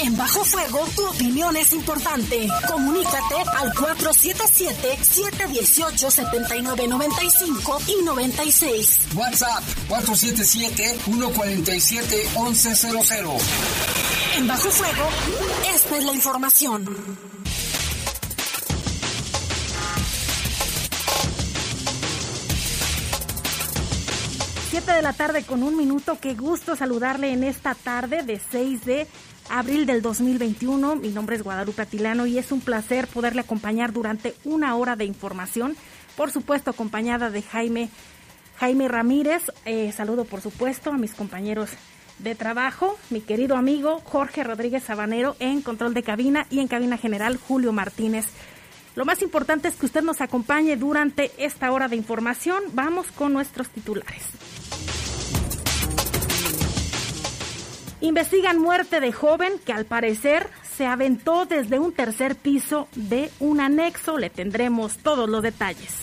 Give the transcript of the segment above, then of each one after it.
En Bajo Fuego, tu opinión es importante. Comunícate al 477-718-7995 y 96. WhatsApp 477-147-1100. En Bajo Fuego, esta es la información. Siete de la tarde con un minuto. Qué gusto saludarle en esta tarde de 6 de abril del 2021. Mi nombre es Guadalupe Atilano y es un placer poderle acompañar durante una hora de información. Por supuesto, acompañada de Jaime, Jaime Ramírez. Eh, saludo, por supuesto, a mis compañeros de trabajo, mi querido amigo Jorge Rodríguez Sabanero en control de cabina y en cabina general Julio Martínez. Lo más importante es que usted nos acompañe durante esta hora de información. Vamos con nuestros titulares. Investigan muerte de joven que al parecer se aventó desde un tercer piso de un anexo. Le tendremos todos los detalles.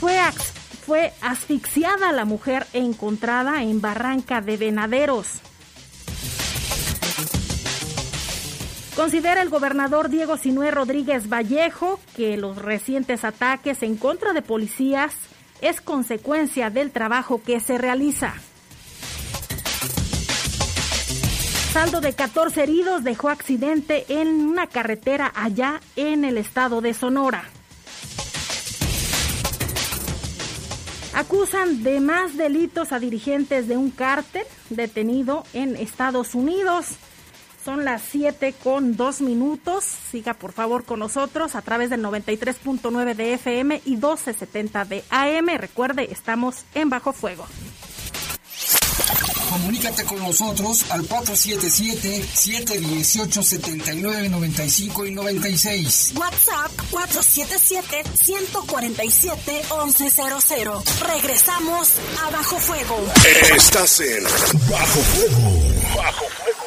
Fue, fue asfixiada la mujer encontrada en Barranca de Venaderos. Considera el gobernador Diego Sinué Rodríguez Vallejo que los recientes ataques en contra de policías es consecuencia del trabajo que se realiza. Saldo de 14 heridos dejó accidente en una carretera allá en el estado de Sonora. Acusan de más delitos a dirigentes de un cártel detenido en Estados Unidos. Son las 7 con 2 minutos. Siga por favor con nosotros a través del 93.9 de FM y 1270 de AM. Recuerde, estamos en Bajo Fuego. Comunícate con nosotros al 477-718-7995 y 96. WhatsApp 477-147-1100. Regresamos a Bajo Fuego. Estás en Bajo Fuego. Bajo Fuego.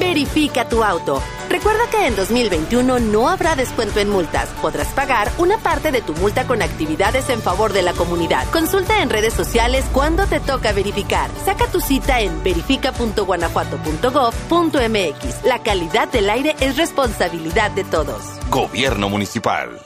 Verifica tu auto. Recuerda que en 2021 no habrá descuento en multas. Podrás pagar una parte de tu multa con actividades en favor de la comunidad. Consulta en redes sociales cuándo te toca verificar. Saca tu cita en verifica.guanajuato.gov.mx. La calidad del aire es responsabilidad de todos. Gobierno Municipal.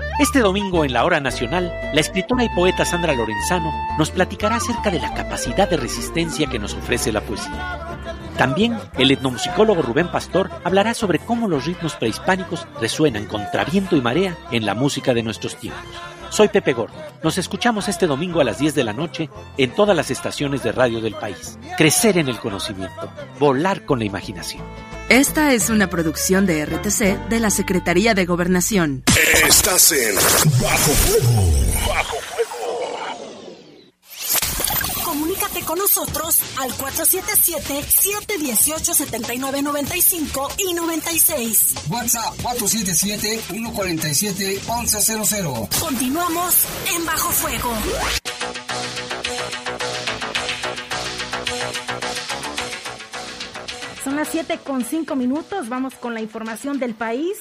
Este domingo en la Hora Nacional, la escritora y poeta Sandra Lorenzano nos platicará acerca de la capacidad de resistencia que nos ofrece la poesía. También el etnomusicólogo Rubén Pastor hablará sobre cómo los ritmos prehispánicos resuenan contra viento y marea en la música de nuestros tiempos. Soy Pepe Gordo. Nos escuchamos este domingo a las 10 de la noche en todas las estaciones de radio del país. Crecer en el conocimiento, volar con la imaginación. Esta es una producción de RTC de la Secretaría de Gobernación. Estás en Bajo Fuego. Bajo Fuego. Comunícate con nosotros al 477-718-7995 y 96. WhatsApp 477-147-1100. Continuamos en Bajo Fuego. Son las 7 con 5 minutos. Vamos con la información del país.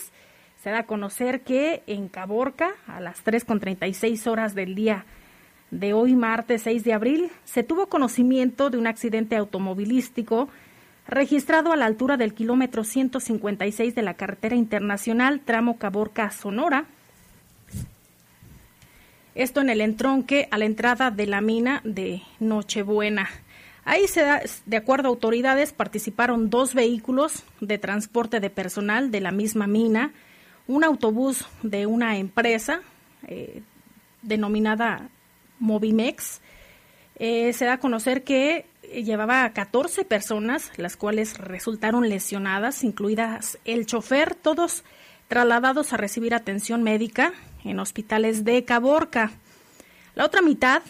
Se da a conocer que en Caborca, a las 3 con 36 horas del día de hoy, martes 6 de abril, se tuvo conocimiento de un accidente automovilístico registrado a la altura del kilómetro 156 de la carretera internacional tramo Caborca-Sonora. Esto en el entronque a la entrada de la mina de Nochebuena. Ahí, se da, de acuerdo a autoridades, participaron dos vehículos de transporte de personal de la misma mina, un autobús de una empresa eh, denominada Movimex. Eh, se da a conocer que llevaba a 14 personas, las cuales resultaron lesionadas, incluidas el chofer, todos trasladados a recibir atención médica en hospitales de Caborca. La otra mitad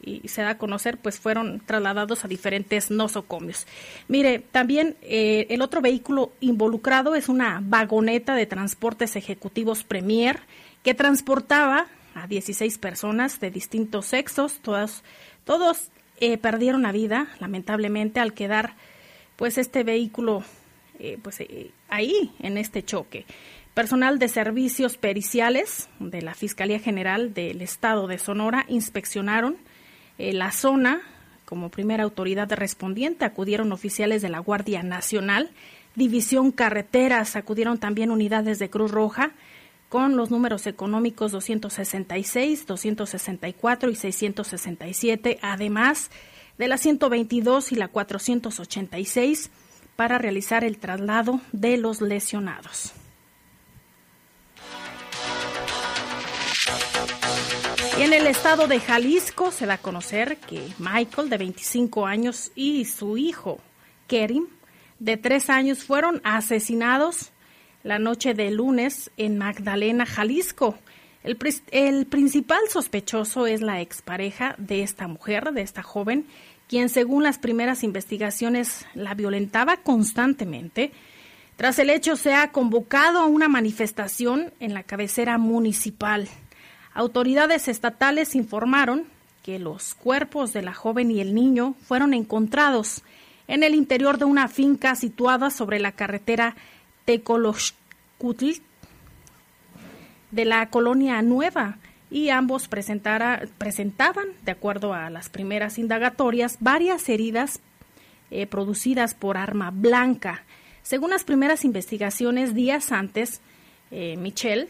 y se da a conocer, pues fueron trasladados a diferentes nosocomios. Mire, también eh, el otro vehículo involucrado es una vagoneta de transportes ejecutivos Premier que transportaba a 16 personas de distintos sexos, todas, todos eh, perdieron la vida, lamentablemente, al quedar pues este vehículo eh, pues ahí en este choque. Personal de servicios periciales de la Fiscalía General del Estado de Sonora inspeccionaron eh, la zona. Como primera autoridad respondiente acudieron oficiales de la Guardia Nacional, División Carreteras, acudieron también unidades de Cruz Roja con los números económicos 266, 264 y 667, además de la 122 y la 486 para realizar el traslado de los lesionados. Y en el estado de Jalisco se da a conocer que Michael, de 25 años, y su hijo, Kerim, de 3 años, fueron asesinados la noche de lunes en Magdalena, Jalisco. El, principal sospechoso es la expareja de esta mujer, de esta joven, quien según las primeras investigaciones la violentaba constantemente. Tras el hecho se ha convocado a una manifestación en la cabecera municipal. Autoridades estatales informaron que los cuerpos de la joven y el niño fueron encontrados en el interior de una finca situada sobre la carretera Tecoloxcutl de la colonia Nueva y ambos presentaban, de acuerdo a las primeras indagatorias, varias heridas eh, producidas por arma blanca. Según las primeras investigaciones, días antes, eh, Michelle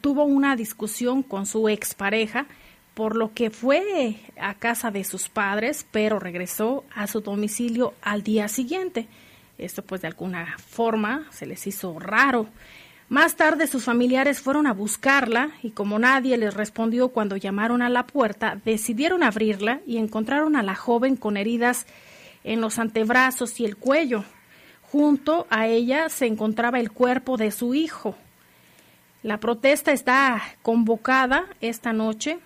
tuvo una discusión con su expareja, por lo que fue a casa de sus padres, pero regresó a su domicilio al día siguiente. Esto pues de alguna forma se les hizo raro. Más tarde sus familiares fueron a buscarla y como nadie les respondió cuando llamaron a la puerta, decidieron abrirla y encontraron a la joven con heridas en los antebrazos y el cuello. Junto a ella se encontraba el cuerpo de su hijo, la protesta está convocada esta noche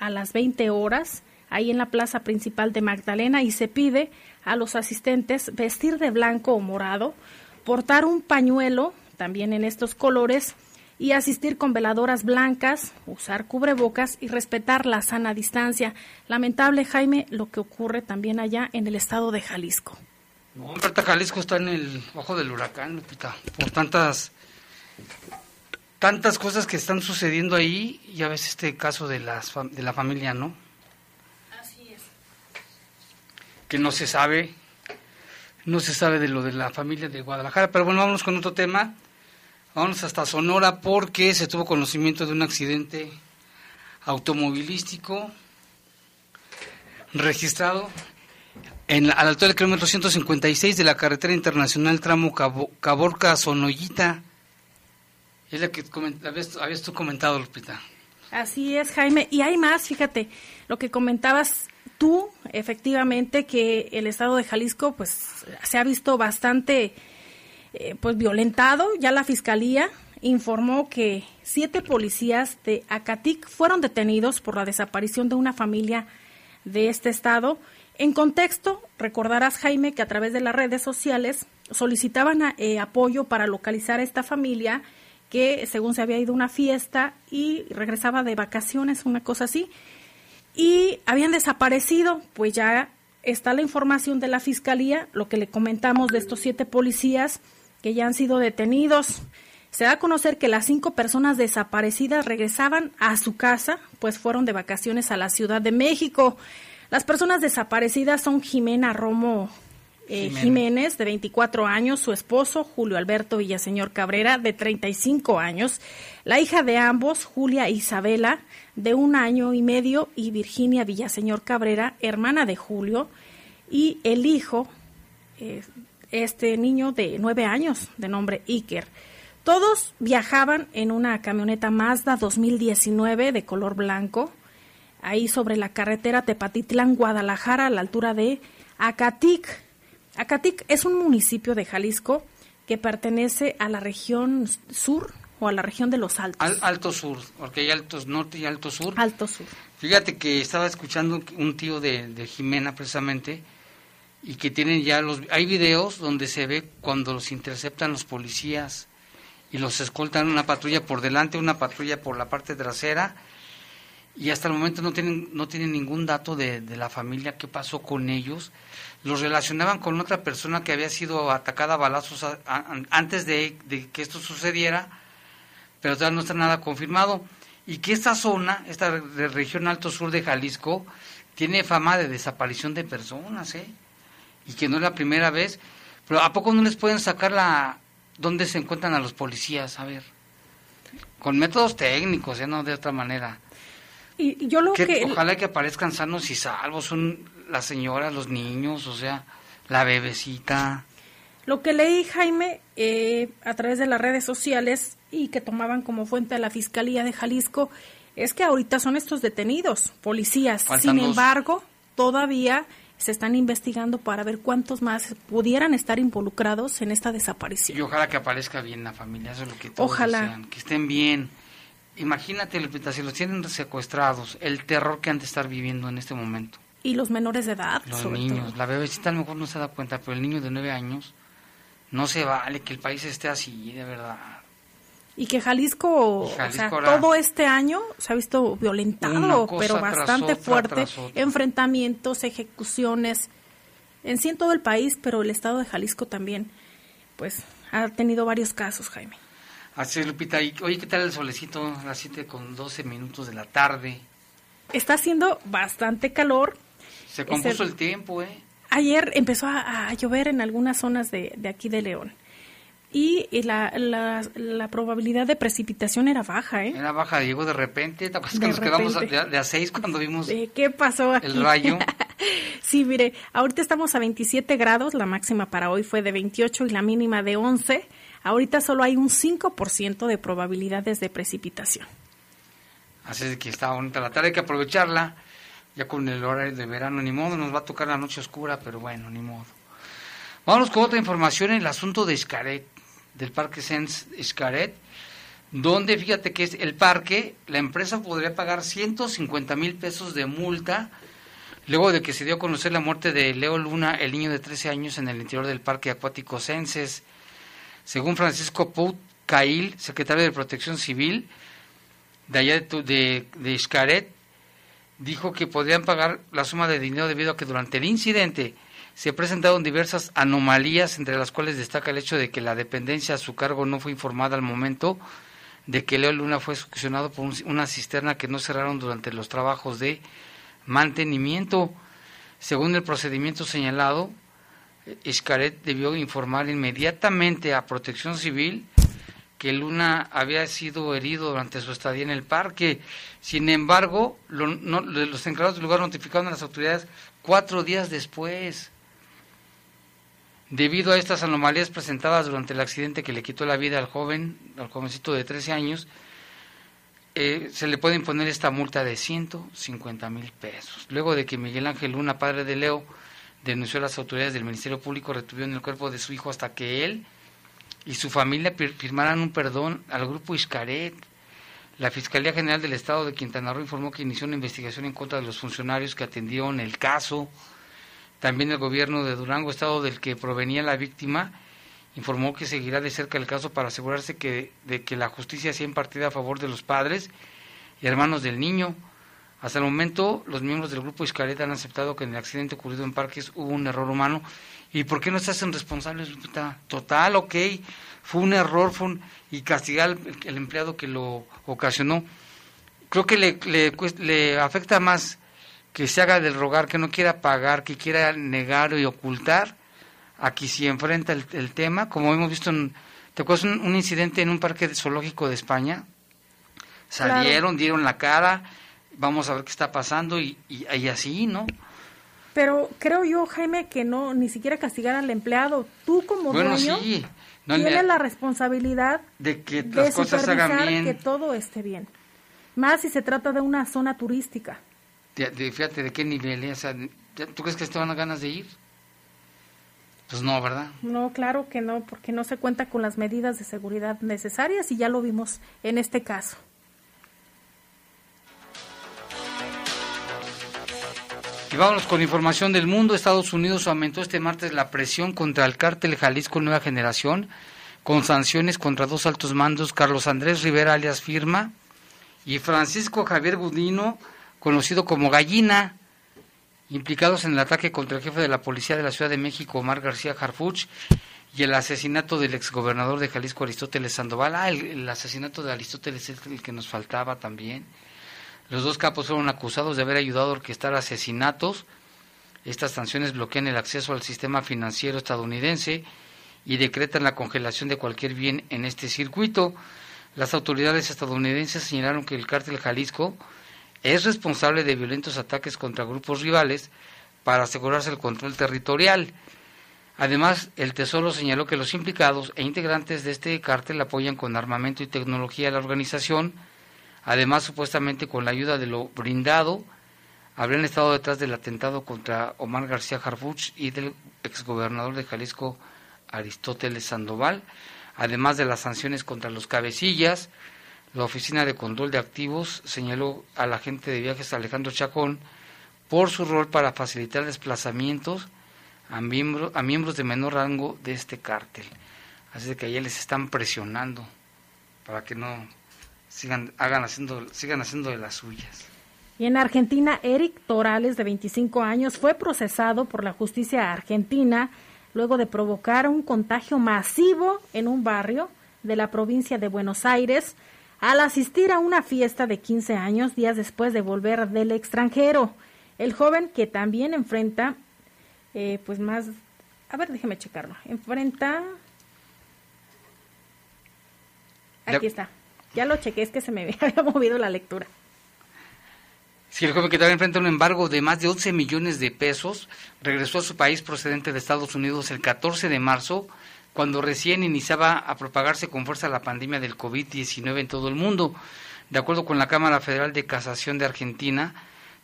a las 20 horas ahí en la plaza principal de Magdalena y se pide a los asistentes vestir de blanco o morado, portar un pañuelo también en estos colores y asistir con veladoras blancas, usar cubrebocas y respetar la sana distancia. Lamentable, Jaime, lo que ocurre también allá en el estado de Jalisco. No, Jalisco está en el ojo del huracán, por tantas tantas cosas que están sucediendo ahí, ya ves este caso de, las, de la familia, ¿no? Así es. Que no se sabe, no se sabe de lo de la familia de Guadalajara, pero bueno, vámonos con otro tema. Vámonos hasta Sonora porque se tuvo conocimiento de un accidente automovilístico registrado en, a la altura del kilómetro 156 de la carretera internacional tramo Caborca-Sonoyita es la que habías, tú comentado, Lupita. Así es, Jaime. Y hay más, fíjate, lo que comentabas efectivamente, que el estado de Jalisco, pues, se ha visto bastante, eh, pues, violentado. Ya la fiscalía informó que siete policías de Acatic fueron detenidos por la desaparición de una familia de este estado. En contexto, recordarás, Jaime, que a través de las redes sociales solicitaban eh, apoyo para localizar a esta familia que según se había ido a una fiesta y regresaba de vacaciones, una cosa así, y habían desaparecido, pues ya está la información de la Fiscalía, lo que le comentamos de estos siete policías que ya han sido detenidos. Se da a conocer que las cinco personas desaparecidas regresaban a su casa, pues fueron de vacaciones a la Ciudad de México. Las personas desaparecidas son Jimena Romo eh, Jiménez, de 24 años, su esposo, Julio Alberto Villaseñor Cabrera, de 35 años, la hija de ambos, Julia Isabela, de un año y medio, y Virginia Villaseñor Cabrera, hermana de Julio, y el hijo, eh, este niño de 9 años, de nombre Iker. Todos viajaban en una camioneta Mazda 2019 de color blanco, ahí sobre la carretera Tepatitlán, Guadalajara, a la altura de Acatic. Acatic es un municipio de Jalisco que pertenece a la región sur o a la región de los Altos. Al, alto Sur, porque hay Altos Norte y Alto Sur. Alto Sur. Fíjate que estaba escuchando un tío de, de Jimena precisamente y que tienen ya los... Hay videos donde se ve cuando los interceptan los policías y los escoltan una patrulla por delante, una patrulla por la parte trasera y hasta el momento no tienen, no tienen ningún dato de, de la familia, qué pasó con ellos los relacionaban con otra persona que había sido atacada a balazos antes de, que esto sucediera, pero todavía no está nada confirmado. Y que esta zona, esta región alto sur de Jalisco, tiene fama de desaparición de personas, ¿eh? Y que no es la primera vez. Pero ¿a poco no les pueden sacar la... dónde se encuentran a los policías? A ver. Con métodos técnicos, ¿eh? No de otra manera. Y yo lo que... Ojalá que aparezcan sanos y salvos. Son las señoras, los niños, o sea, la bebecita. Lo que leí, Jaime, eh, a través de las redes sociales y que tomaban como fuente a la Fiscalía de Jalisco, es que ahorita son estos detenidos, policías. Sin embargo, todavía se están investigando para ver cuántos más pudieran estar involucrados en esta desaparición. Y ojalá que aparezca bien la familia, eso es lo que todos ojalá. que estén bien. Imagínate, si los tienen secuestrados, el terror que han de estar viviendo en este momento. Y los menores de edad. Los niños. La bebecita a lo mejor no se da cuenta, pero el niño de nueve años no se vale que el país esté así, de verdad. Y que Jalisco, o sea, todo este año se ha visto violentado, pero bastante fuerte. Enfrentamientos, ejecuciones, en sí en todo el país, pero el estado de Jalisco también, pues, ha tenido varios casos, Jaime. Así Lupita. Y, oye, ¿qué tal el solecito a las 7 con 12 minutos de la tarde? Está haciendo bastante calor, se compuso el tiempo, ¿eh? Ayer empezó a, llover en algunas zonas de, aquí de León. Y, la, la, probabilidad de precipitación era baja, ¿eh? Era baja, llegó de repente. ¿Te acuerdas que nos quedamos de, a 6 cuando vimos ¿Qué pasó aquí? el rayo? sí, mire, ahorita estamos a 27 grados, la máxima para hoy fue de 28 y la mínima de 11. Ahorita solo hay un 5% de probabilidades de precipitación. Así es que está bonita la tarde, hay que aprovecharla ya con el horario de verano, ni modo, nos va a tocar la noche oscura, pero bueno, ni modo. Vamos con otra información en el asunto de Escaret, del Parque Sens Escaret, donde fíjate que es el parque, la empresa podría pagar 150 mil pesos de multa luego de que se dio a conocer la muerte de Leo Luna, el niño de 13 años en el interior del Parque Acuático Senses. Según Francisco Pout Cail, secretario de Protección Civil de allá de, de, de dijo que podrían pagar la suma de dinero debido a que durante el incidente se presentaron diversas anomalías, entre las cuales destaca el hecho de que la dependencia a su cargo no fue informada al momento de que Leo Luna fue succionado por una cisterna que no cerraron durante los trabajos de mantenimiento. Según el procedimiento señalado, Iscaret debió informar inmediatamente a Protección Civil que Luna había sido herido durante su estadía en el parque. Sin embargo, los encargados del lugar notificaron a las autoridades cuatro días después. Debido a estas anomalías presentadas durante el accidente que le quitó la vida al joven, al jovencito de 13 años, eh, se le puede imponer esta multa de 150 mil pesos. Luego de que Miguel Ángel Luna, padre de Leo, denunció a las autoridades del Ministerio Público, retuvieron el cuerpo de su hijo hasta que él y su familia firmaran un perdón al grupo Iscaret. La Fiscalía General del Estado de Quintana Roo informó que inició una investigación en contra de los funcionarios que atendieron el caso. También el gobierno de Durango, estado del que provenía la víctima, informó que seguirá de cerca el caso para asegurarse que, de que la justicia sea impartida a favor de los padres y hermanos del niño. Hasta el momento, los miembros del grupo Iscaret han aceptado que en el accidente ocurrido en Parques hubo un error humano. ¿Y por qué no se hacen responsables? Total, ok, fue un error fue y castigar al el empleado que lo ocasionó. Creo que le, le, le afecta más que se haga del rogar, que no quiera pagar, que quiera negar y ocultar, aquí si enfrenta el, tema, como hemos visto en, ¿te acuerdas un, incidente en un parque zoológico de España? Salieron, dieron la cara, vamos a ver qué está pasando y, y, así, ¿no? Pero creo yo, Jaime, que no, ni siquiera castigar al empleado. Tú como dueño tienes la responsabilidad de que las cosas hagan bien. que todo esté bien. Más si se trata de una zona turística fíjate de qué nivel, ¿eh? ¿tú crees que estaban ganas de ir? Pues no, ¿verdad? No, claro que no, porque no se cuenta con las medidas de seguridad necesarias y ya lo vimos en este caso. Y vámonos con información del mundo. Estados Unidos aumentó este martes la presión contra el cártel Jalisco Nueva Generación con sanciones contra dos altos mandos, Carlos Andrés Rivera alias Firma y Francisco Javier Gudino conocido como Gallina, implicados en el ataque contra el jefe de la policía de la Ciudad de México, Omar García Harfuch, y el asesinato del exgobernador de Jalisco, Aristóteles Sandoval. Ah, el, asesinato de Aristóteles es el que nos faltaba también. Los dos capos fueron acusados de haber ayudado a orquestar asesinatos. Estas sanciones bloquean el acceso al sistema financiero estadounidense y decretan la congelación de cualquier bien en este circuito. Las autoridades estadounidenses señalaron que el cártel Jalisco es responsable de violentos ataques contra grupos rivales para asegurarse el control territorial. Además, el Tesoro señaló que los implicados e integrantes de este cártel apoyan con armamento y tecnología a la organización, además supuestamente con la ayuda de lo brindado, habrían estado detrás del atentado contra Omar García Harfuch y del exgobernador de Jalisco Aristóteles Sandoval, además de las sanciones contra los cabecillas, la Oficina de Control de Activos señaló al agente de viajes Alejandro Chacón por su rol para facilitar desplazamientos a, miembros de menor rango de este cártel. Así que allá les están presionando para que no sigan, hagan haciendo, sigan haciendo de las suyas. Y en Argentina, Eric Torales, de 25 años, fue procesado por la justicia argentina luego de provocar un contagio masivo en un barrio de la provincia de Buenos Aires al asistir a una fiesta de 15 años días después de volver del extranjero. El joven que también enfrenta, eh, pues más, a ver, déjeme checarlo, enfrenta... Aquí está. Ya lo chequé, es que se me había movido la lectura. Sí, el joven que también enfrenta un embargo de más de 11 millones de pesos regresó a su país procedente de Estados Unidos el 14 de marzo cuando recién iniciaba a propagarse con fuerza la pandemia del COVID-19 en todo el mundo. De acuerdo con la Cámara Federal de Casación de Argentina,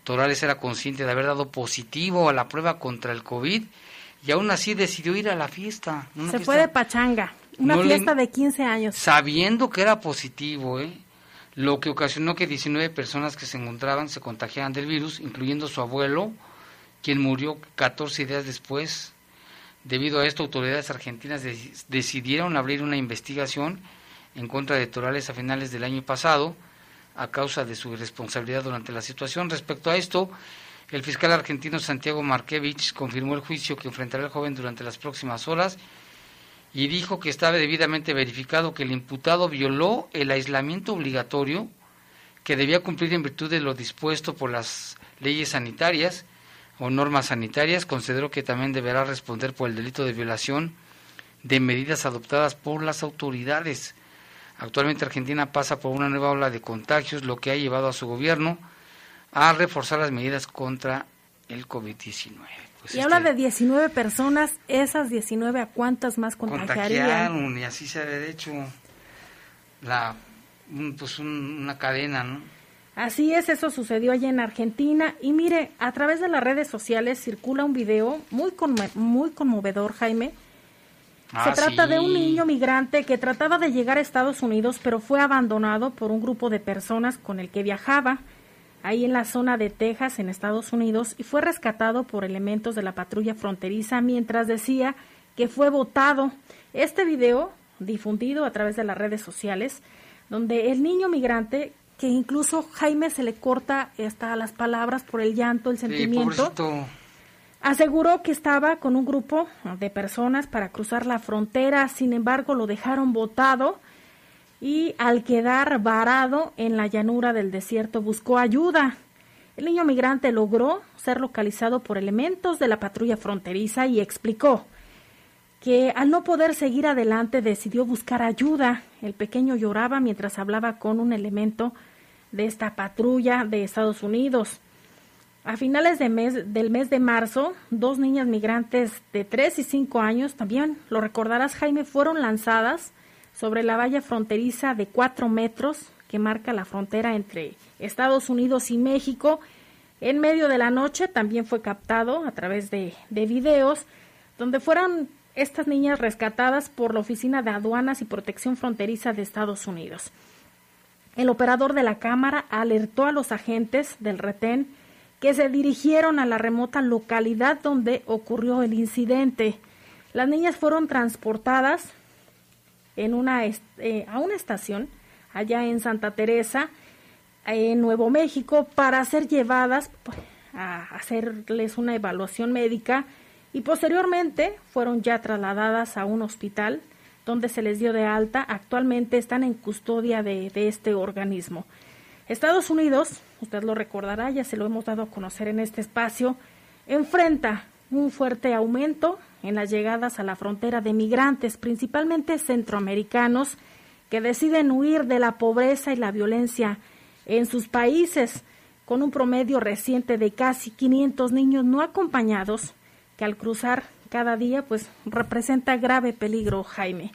Torales era consciente de haber dado positivo a la prueba contra el COVID y aún así decidió ir a la fiesta. Se fue de pachanga, una fiesta de 15 años. Sabiendo que era positivo, ¿eh? lo que ocasionó que 19 personas que se encontraban se contagiaran del virus, incluyendo su abuelo, quien murió 14 días después Debido a esto, autoridades argentinas decidieron abrir una investigación en contra de Torales a finales del año pasado a causa de su irresponsabilidad durante la situación. Respecto a esto, el fiscal argentino Santiago Markevich confirmó el juicio que enfrentará el joven durante las próximas horas y dijo que estaba debidamente verificado que el imputado violó el aislamiento obligatorio que debía cumplir en virtud de lo dispuesto por las leyes sanitarias o normas sanitarias, considero que también deberá responder por el delito de violación de medidas adoptadas por las autoridades. Actualmente Argentina pasa por una nueva ola de contagios, lo que ha llevado a su gobierno a reforzar las medidas contra el COVID-19. Pues y habla de 19 personas, esas 19 a cuántas más contagiarían. y así se ha hecho la, pues una cadena, ¿no? Así es, eso sucedió allá en Argentina. Y mire, a través de las redes sociales circula un video muy, muy conmovedor, Jaime. Se ah, trata de un niño migrante que trataba de llegar a Estados Unidos, pero fue abandonado por un grupo de personas con el que viajaba ahí en la zona de Texas, en Estados Unidos, y fue rescatado por elementos de la patrulla fronteriza mientras decía que fue votado. Este video, difundido a través de las redes sociales, donde el niño migrante que incluso Jaime se le corta hasta las palabras por el llanto, el sentimiento. Aseguró que estaba con un grupo de personas para cruzar la frontera, sin embargo lo dejaron botado y al quedar varado en la llanura del desierto buscó ayuda. El niño migrante logró ser localizado por elementos de la patrulla fronteriza y explicó que al no poder seguir adelante decidió buscar ayuda. El pequeño lloraba mientras hablaba con un elemento de esta patrulla de Estados Unidos. A finales de mes, del mes de marzo, dos niñas migrantes de 3 y 5 años, también lo recordarás Jaime, fueron lanzadas sobre la valla fronteriza de 4 metros que marca la frontera entre Estados Unidos y México. En medio de la noche también fue captado a través de, de videos donde fueron estas niñas rescatadas por la Oficina de Aduanas y Protección Fronteriza de Estados Unidos. El operador de la cámara alertó a los agentes del retén que se dirigieron a la remota localidad donde ocurrió el incidente. Las niñas fueron transportadas en una, eh, a una estación allá en Santa Teresa, en Nuevo México, para ser llevadas pues, a hacerles una evaluación médica y posteriormente fueron ya trasladadas a un hospital donde se les dio de alta. Actualmente están en custodia de, de este organismo. Estados Unidos, usted lo recordará, ya se lo hemos dado a conocer en este espacio, enfrenta un fuerte aumento en las llegadas a la frontera de migrantes, principalmente centroamericanos, que deciden huir de la pobreza y la violencia en sus países, con un promedio reciente de casi 500 niños no acompañados que al cruzar cada día pues representa grave peligro, Jaime.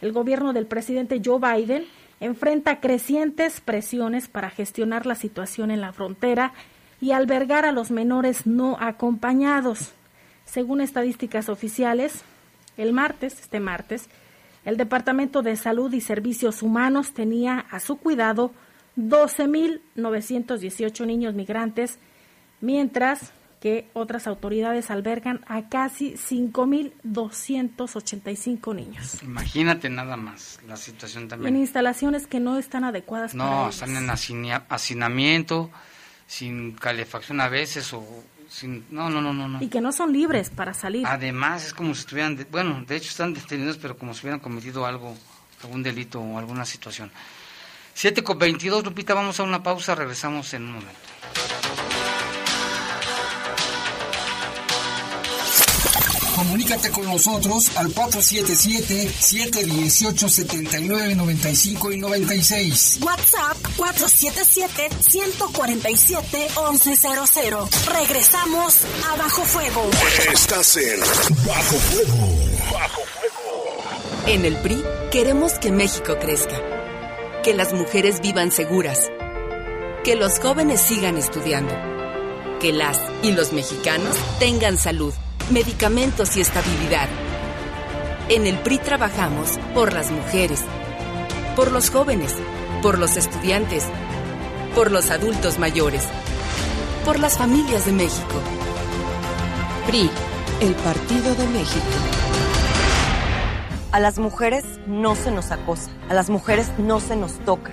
El gobierno del presidente Joe Biden enfrenta crecientes presiones para gestionar la situación en la frontera y albergar a los menores no acompañados. Según estadísticas oficiales, el martes, este martes, el Departamento de Salud y Servicios Humanos tenía a su cuidado 12.918 niños migrantes, mientras que otras autoridades albergan a casi 5.285 niños. Imagínate nada más la situación también. En instalaciones que no están adecuadas no, para están en hacinamiento, sin calefacción a veces o sin... No, no, no, no. Y que no son libres para salir. Además, es como si estuvieran... bueno, de hecho están detenidos, pero como si hubieran cometido algo, algún delito o alguna situación. 7 con 22, Lupita, vamos a una pausa, regresamos en un momento. Comunícate con nosotros al 477-718-7995 y 96. WhatsApp 477-147-1100. Regresamos a Bajo Fuego. Estás en Bajo Fuego. Bajo Fuego. En el PRI queremos que México crezca. Que las mujeres vivan seguras. Que los jóvenes sigan estudiando. Que las y los mexicanos tengan salud medicamentos y estabilidad. En el PRI trabajamos por las mujeres, por los jóvenes, por los estudiantes, por los adultos mayores, por las familias de México. PRI, el Partido de México. A las mujeres no se nos acosa, a las mujeres no se nos toca.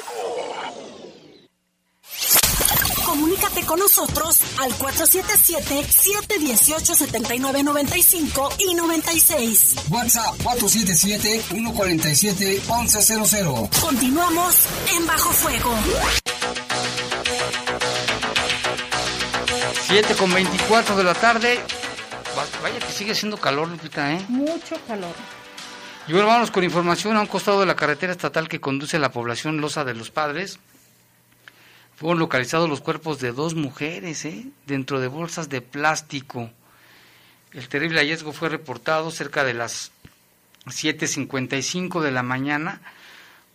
Comunícate con nosotros al 477-718-7995 y 96. WhatsApp 477-147-1100. Continuamos en Bajo Fuego. 7 con 24 de la tarde. Vaya que sigue siendo calor, Lupita, ¿eh? Mucho calor. Y bueno, vamos con información a un costado de la carretera estatal que conduce a la población Loza de los Padres fueron localizados los cuerpos de dos mujeres ¿eh? dentro de bolsas de plástico. El terrible hallazgo fue reportado cerca de las 7.55 de la mañana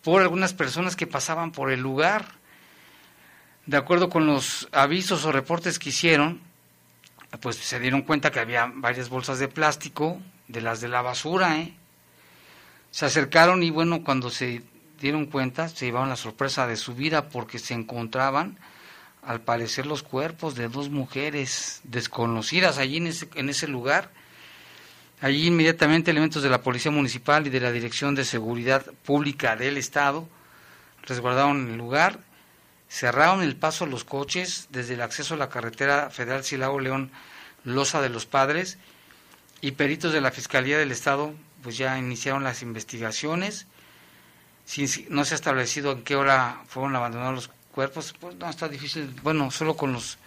por algunas personas que pasaban por el lugar. De acuerdo con los avisos o reportes que hicieron, pues se dieron cuenta que había varias bolsas de plástico, de las de la basura, ¿eh? Se acercaron y bueno, cuando se dieron cuenta, se llevaron la sorpresa de su vida porque se encontraban, al parecer, los cuerpos de dos mujeres desconocidas allí en ese, en ese lugar. Allí inmediatamente elementos de la Policía Municipal y de la Dirección de Seguridad Pública del Estado resguardaron el lugar, cerraron el paso a los coches desde el acceso a la carretera federal Silao León Loza de los Padres y peritos de la Fiscalía del Estado pues ya iniciaron las investigaciones. No se ha establecido en qué hora fueron abandonados los cuerpos, pues no está difícil, bueno, solo con los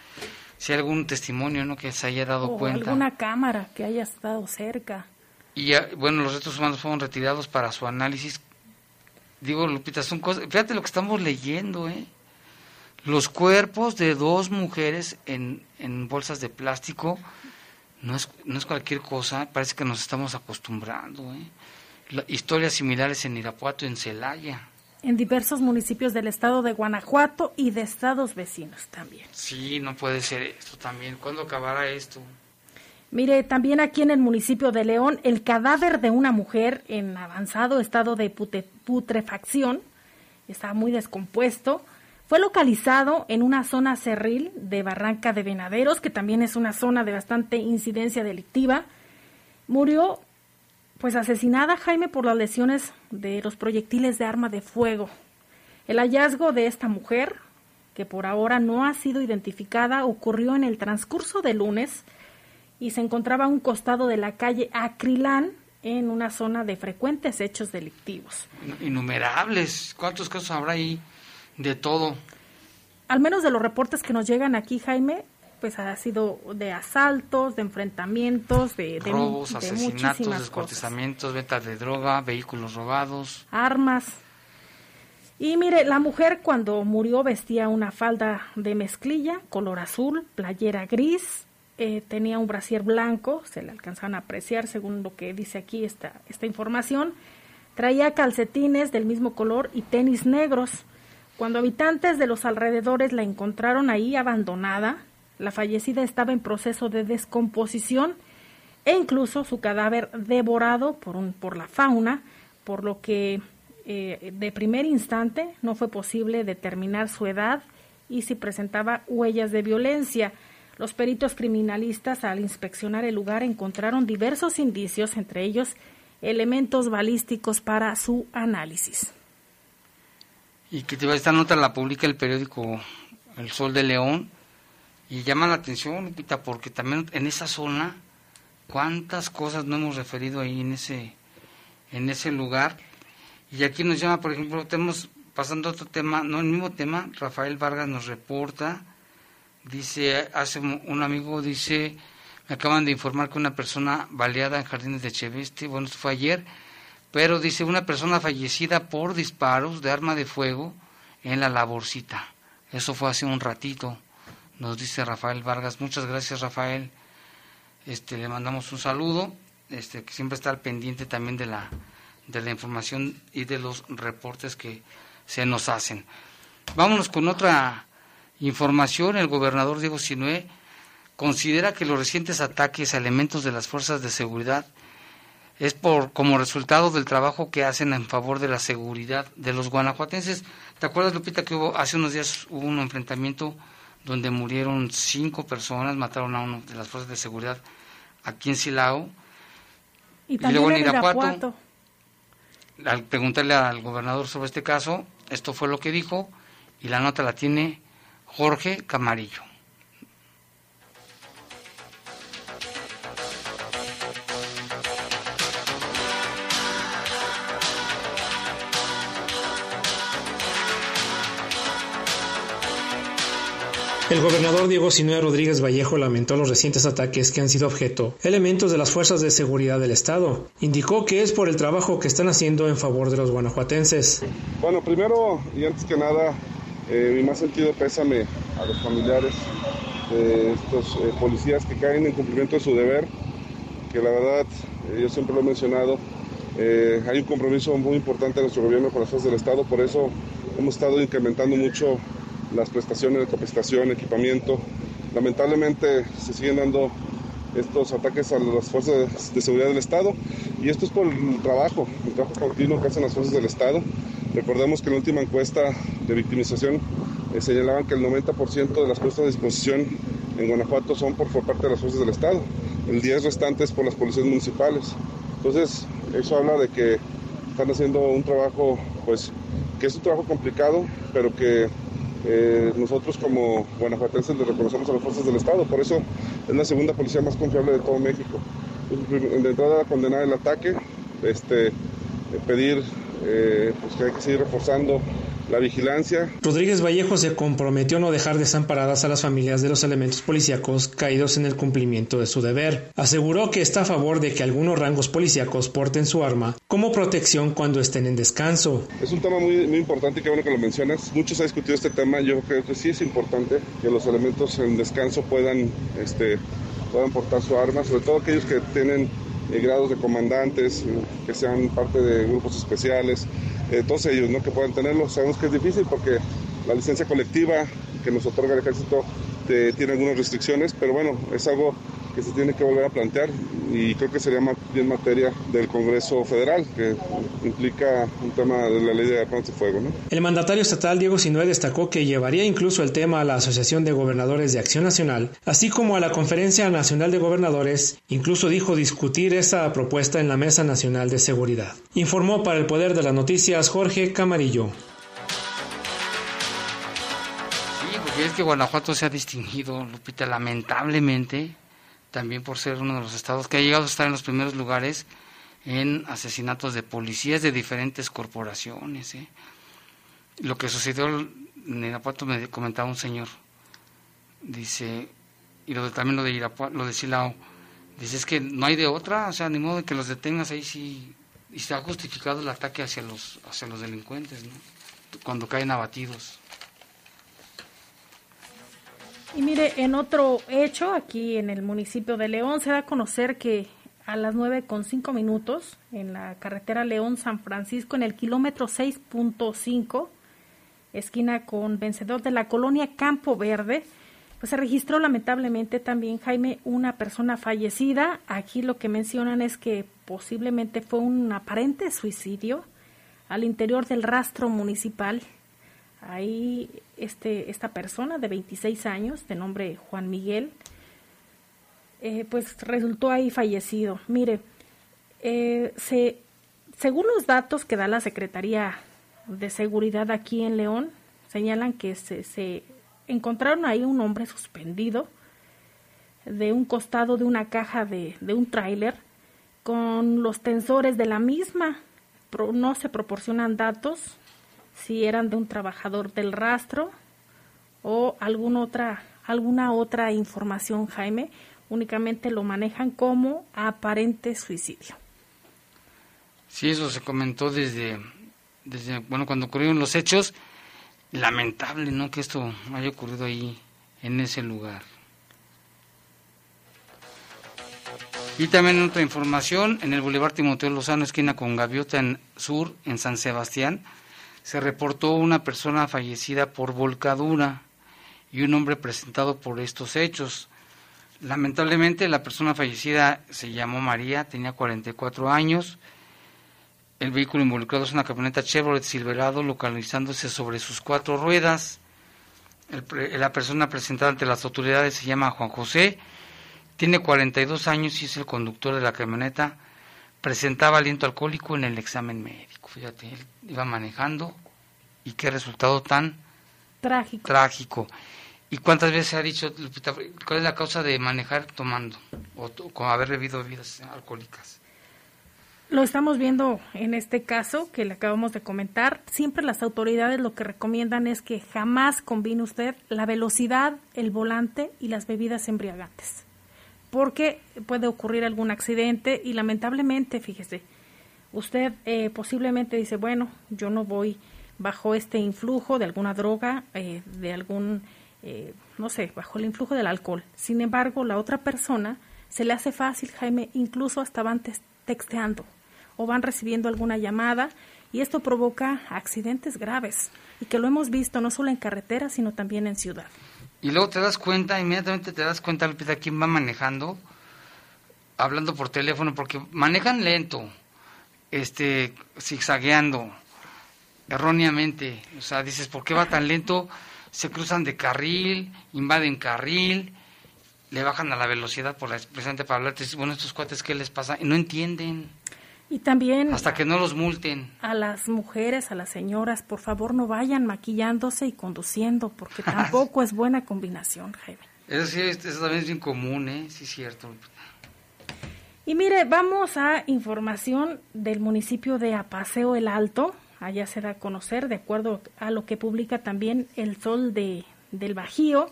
si hay algún testimonio, ¿no? que se haya dado o cuenta. alguna cámara que haya estado cerca. Y bueno, los restos humanos fueron retirados para su análisis. Digo, Lupita, son cosas, fíjate lo que estamos leyendo, ¿eh? Los cuerpos de dos mujeres en, en bolsas de plástico no es, no es cualquier cosa, parece que nos estamos acostumbrando. ¿eh? Historias similares en Irapuato, en Celaya. En diversos municipios del estado de Guanajuato y de estados vecinos también. Sí, no puede ser esto también. ¿Cuándo acabará esto? Mire, también aquí en el municipio de León, el cadáver de una mujer en avanzado estado de putrefacción, está muy descompuesto, fue localizado en una zona cerril de Barranca de Venaderos, que también es una zona de bastante incidencia delictiva. Murió pues asesinada Jaime por las lesiones de los proyectiles de arma de fuego. El hallazgo de esta mujer, que por ahora no ha sido identificada, ocurrió en el transcurso de lunes y se encontraba a un costado de la calle Acrilán en una zona de frecuentes hechos delictivos. Innumerables. ¿Cuántos casos habrá ahí? De todo. Al menos de los reportes que nos llegan aquí, Jaime, pues ha sido de asaltos, de enfrentamientos, de, robos, asesinatos, descuartizamientos, ventas de droga, vehículos robados, armas. Y mire, la mujer cuando murió vestía una falda de mezclilla, color azul, playera gris, eh, tenía un brasier blanco, se le alcanzan a apreciar según lo que dice aquí esta, esta información, traía calcetines del mismo color y tenis negros. Cuando habitantes de los alrededores la encontraron ahí abandonada, la fallecida estaba en proceso de descomposición e incluso su cadáver devorado por, un, por la fauna, por lo que eh, de primer instante no fue posible determinar su edad y si presentaba huellas de violencia. Los peritos criminalistas al inspeccionar el lugar encontraron diversos indicios, entre ellos elementos balísticos para su análisis. Y que esta nota la publica el periódico El Sol de León y llama la atención, Lupita, porque también en esa zona, cuántas cosas no hemos referido ahí en ese, en ese lugar. Y aquí nos llama, por ejemplo, tenemos, pasando a otro tema, no el mismo tema, Rafael Vargas nos reporta, dice, hace un amigo, dice, me acaban de informar que una persona baleada en Jardines de Cheveste, bueno, esto fue ayer, pero dice una persona fallecida por disparos de arma de fuego en la laborcita. Eso fue hace un ratito, nos dice Rafael Vargas. Muchas gracias, Rafael. Este, le mandamos un saludo, este, que siempre está al pendiente también de la, de la información y de los reportes que se nos hacen. Vámonos con otra información. El gobernador Diego Sinué considera que los recientes ataques a elementos de las fuerzas de seguridad es por como resultado del trabajo que hacen en favor de la seguridad de los guanajuatenses. ¿Te acuerdas, Lupita, que hubo, hace unos días hubo un enfrentamiento donde murieron cinco personas, mataron a uno de las fuerzas de seguridad aquí en Silao? Y, luego en Irapuato, Al preguntarle al gobernador sobre este caso, esto fue lo que dijo y la nota la tiene Jorge Camarillo. El gobernador Diego Sinue Rodríguez Vallejo lamentó los recientes ataques que han sido objeto elementos de las fuerzas de seguridad del Estado. Indicó que es por el trabajo que están haciendo en favor de los guanajuatenses. Bueno, primero y antes que nada, eh, mi más sentido pésame a los familiares de estos eh, policías que caen en cumplimiento de su deber, que la verdad, eh, yo siempre lo he mencionado, hay un compromiso muy importante de nuestro gobierno con las fuerzas del Estado, por eso hemos estado incrementando mucho las prestaciones de capacitación, equipamiento. Lamentablemente se siguen dando estos ataques a las fuerzas de seguridad del Estado y esto es por el trabajo, el trabajo continuo que hacen las fuerzas del Estado. Recordemos que en la última encuesta de victimización eh, señalaban que el 90% de las puestas a disposición en Guanajuato son por, por parte de las fuerzas del Estado, el 10 restante es por las policías municipales. Entonces, eso habla de que están haciendo un trabajo, pues, que es un trabajo complicado, pero que eh, nosotros como guanajuatenses le reconocemos a las fuerzas del Estado. Por eso es la segunda policía más confiable de todo México. De entrada, condenar el ataque, este, pedir eh, pues que hay que seguir reforzando la vigilancia. Rodríguez Vallejo se comprometió a no dejar desamparadas a las familias de los elementos policíacos caídos en el cumplimiento de su deber. Aseguró que está a favor de que algunos rangos policíacos porten su arma como protección cuando estén en descanso. Es un tema muy, muy importante qué bueno que lo mencionas. Muchos han discutido este tema. Yo creo que sí es importante que los elementos en descanso puedan, este, puedan portar su arma, sobre todo aquellos que tienen eh, grados de comandantes, eh, que sean parte de grupos especiales, eh, todos ellos ¿no? que puedan tenerlo. Sabemos que es difícil porque la licencia colectiva que nos otorga el ejército tiene algunas restricciones, pero bueno, es algo que se tiene que volver a plantear y creo que sería más bien materia del Congreso Federal, que implica un tema de la ley de armas de fuego. ¿no? El mandatario estatal Diego Sinué destacó que llevaría incluso el tema a la Asociación de Gobernadores de Acción Nacional, así como a la Conferencia Nacional de Gobernadores, incluso dijo discutir esa propuesta en la Mesa Nacional de Seguridad. Informó para el Poder de las Noticias Jorge Camarillo. Es que Guanajuato se ha distinguido, Lupita, lamentablemente, también por ser uno de los estados que ha llegado a estar en los primeros lugares en asesinatos de policías de diferentes corporaciones. ¿eh? Lo que sucedió en Irapuato me comentaba un señor, dice, y lo de, también lo de Irapuato, lo de Silao, dice, es que no hay de otra, o sea, ni modo de que los detengas ahí sí, y se ha justificado el ataque hacia los, hacia los delincuentes, cuando caen abatidos. Y mire, en otro hecho, aquí en el municipio de León, se da a conocer que a las nueve con cinco minutos, en la carretera León-San Francisco, en el kilómetro 6.5, esquina con vencedor de la colonia Campo Verde, pues se registró lamentablemente también, Jaime, una persona fallecida. Aquí lo que mencionan es que posiblemente fue un aparente suicidio al interior del rastro municipal Ahí este, esta persona de 26 años, de nombre Juan Miguel, eh, pues resultó ahí fallecido. Mire, eh, se, según los datos que da la Secretaría de Seguridad aquí en León, señalan que se, se encontraron ahí un hombre suspendido de un costado de una caja de, de un tráiler con los tensores de la misma. no se proporcionan datos si eran de un trabajador del rastro o alguna otra, alguna otra información, Jaime, únicamente lo manejan como aparente suicidio. Sí, eso se comentó desde, bueno, cuando ocurrieron los hechos. Lamentable, ¿no? Que esto haya ocurrido ahí, en ese lugar. Y también otra información, en el Boulevard Timoteo Lozano, esquina con Gaviota en Sur, en San Sebastián, se reportó una persona fallecida por volcadura y un hombre presentado por estos hechos. Lamentablemente la persona fallecida se llamó María, tenía 44 años. El vehículo involucrado es una camioneta Chevrolet Silverado localizándose sobre sus cuatro ruedas. la persona presentada ante las autoridades se llama Juan José, tiene 42 años y es el conductor de la camioneta presentaba aliento alcohólico en el examen médico. Fíjate, él iba manejando y qué resultado tan trágico. trágico. ¿Y cuántas veces se ha dicho, cuál es la causa de manejar tomando o con haber bebido bebidas alcohólicas? Lo estamos viendo en este caso que le acabamos de comentar. Siempre las autoridades lo que recomiendan es que jamás combine usted la velocidad, el volante y las bebidas embriagantes porque puede ocurrir algún accidente y lamentablemente, fíjese, usted eh, posiblemente dice, bueno, yo no voy bajo este influjo de alguna droga, eh, de algún, eh, no sé, bajo el influjo del alcohol. Sin embargo, la otra persona se le hace fácil, Jaime, incluso hasta van texteando o van recibiendo alguna llamada y esto provoca accidentes graves y que lo hemos visto no solo en carretera, sino también en ciudad. Y luego te das cuenta, inmediatamente te das cuenta, Lupita, quién va manejando, hablando por teléfono, porque manejan lento, este, zigzagueando, erróneamente. O sea, dices, ¿por qué va tan lento? Se cruzan de carril, invaden carril, le bajan a la velocidad por la precisamente para hablarte. Bueno, estos cuates, ¿qué les pasa? Y no entienden. Y también... Hasta que no los multen. A las mujeres, a las señoras, por favor no vayan maquillándose y conduciendo, porque tampoco es buena combinación, Jaime. Eso sí, eso también es bien común, ¿eh? Sí, es cierto. Y mire, vamos a información del municipio de Apaseo el Alto. Allá se da a conocer, de acuerdo a lo que publica también El Sol de, del Bajío,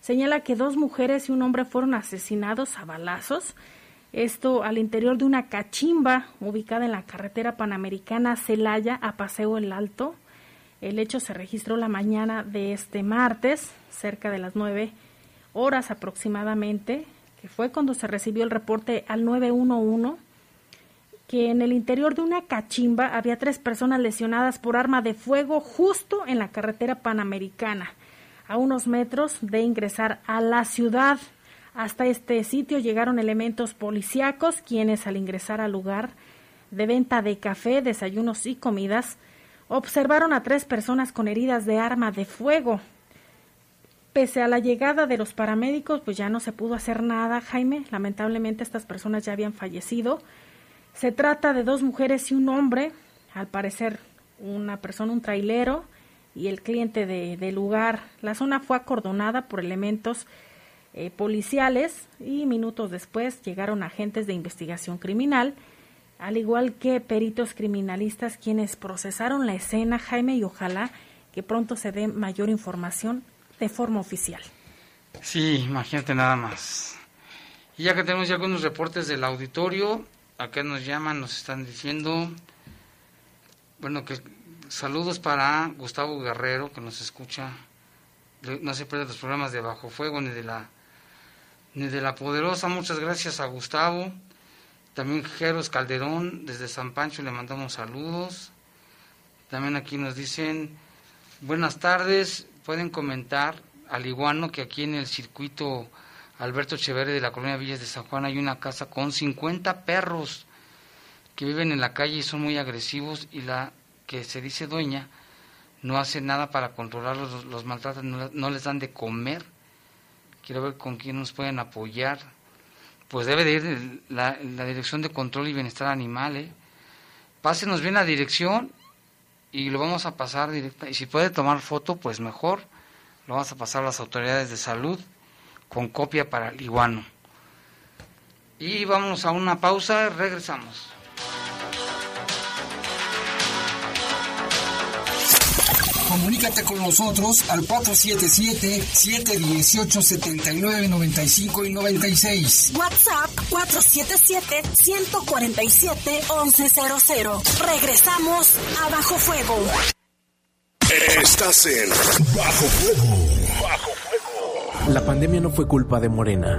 señala que dos mujeres y un hombre fueron asesinados a balazos esto al interior de una cachimba ubicada en la carretera panamericana Celaya a Paseo el Alto. El hecho se registró la mañana de este martes, cerca de las nueve horas aproximadamente, que fue cuando se recibió el reporte al 911 que en el interior de una cachimba había tres personas lesionadas por arma de fuego justo en la carretera panamericana, a unos metros de ingresar a la ciudad. Hasta este sitio llegaron elementos policíacos quienes al ingresar al lugar de venta de café, desayunos y comidas observaron a tres personas con heridas de arma de fuego. Pese a la llegada de los paramédicos, pues ya no se pudo hacer nada, Jaime. Lamentablemente estas personas ya habían fallecido. Se trata de dos mujeres y un hombre, al parecer una persona, un trailero y el cliente del lugar. La zona fue acordonada por elementos eh, policiales y minutos después llegaron agentes de investigación criminal, al igual que peritos criminalistas quienes procesaron la escena, Jaime, y ojalá que pronto se dé mayor información de forma oficial. Sí, imagínate nada más. Y ya que tenemos ya algunos reportes del auditorio, acá nos llaman, nos están diciendo, bueno, que saludos para Gustavo Guerrero, que nos escucha, no se pierde los programas de Bajo Fuego ni de la ni de la Poderosa. Muchas gracias a Gustavo. También Jeros Calderón, desde San Pancho, le mandamos saludos. También aquí nos dicen, buenas tardes, pueden comentar al iguano que aquí en el circuito Alberto Echeverri de la colonia Villas de San Juan hay una casa con 50 perros que viven en la calle y son muy agresivos y la que se dice dueña no hace nada para controlarlos, los, maltratan, no les dan de comer quiero ver con quién nos pueden apoyar. Pues debe de ir la, Dirección de Control y Bienestar Animal. ¿eh? Pásenos bien la dirección y lo vamos a pasar directa. Y si puede tomar foto, pues mejor. Lo vamos a pasar a las autoridades de salud con copia para el iguano. Y vamos a una pausa, regresamos. Comunícate con nosotros al 477-718-7995 y 96. WhatsApp 477-147-1100. Regresamos a Bajo Fuego. Estás en Bajo Fuego. Bajo Fuego. La pandemia no fue culpa de Morena.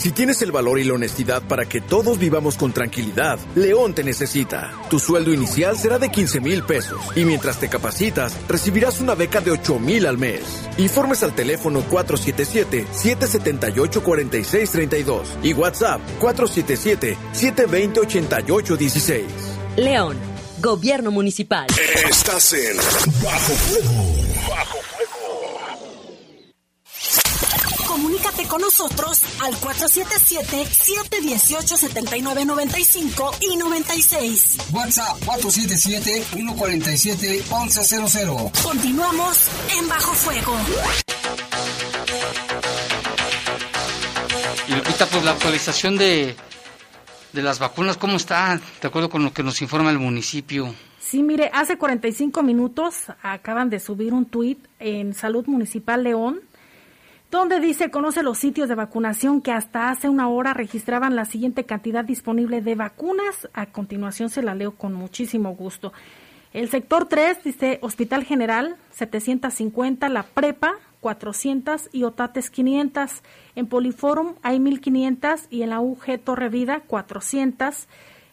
Si tienes el valor y la honestidad para que todos vivamos con tranquilidad, León te necesita. Tu sueldo inicial será de 15 mil pesos y mientras te capacitas, recibirás una beca de 8 mil al mes. Informes al teléfono 477-778-4632 y WhatsApp 477-720-8816. León Gobierno Municipal. Estás en Bajo Fuego. Bajo Comunícate con nosotros al 477-718-7995 y 96. WhatsApp 477-147-1100. Continuamos en Bajo Fuego. Y Lupita, pues la actualización de, de las vacunas, ¿cómo está? De acuerdo con lo que nos informa el municipio. Sí, mire, hace 45 minutos acaban de subir un tuit en Salud Municipal León donde dice conoce los sitios de vacunación que hasta hace una hora registraban la siguiente cantidad disponible de vacunas. A continuación se la leo con muchísimo gusto. El sector 3 dice Hospital General 750, la Prepa 400 y Otates 500. En Poliforum hay 1500 y en la UG Torre Vida 400.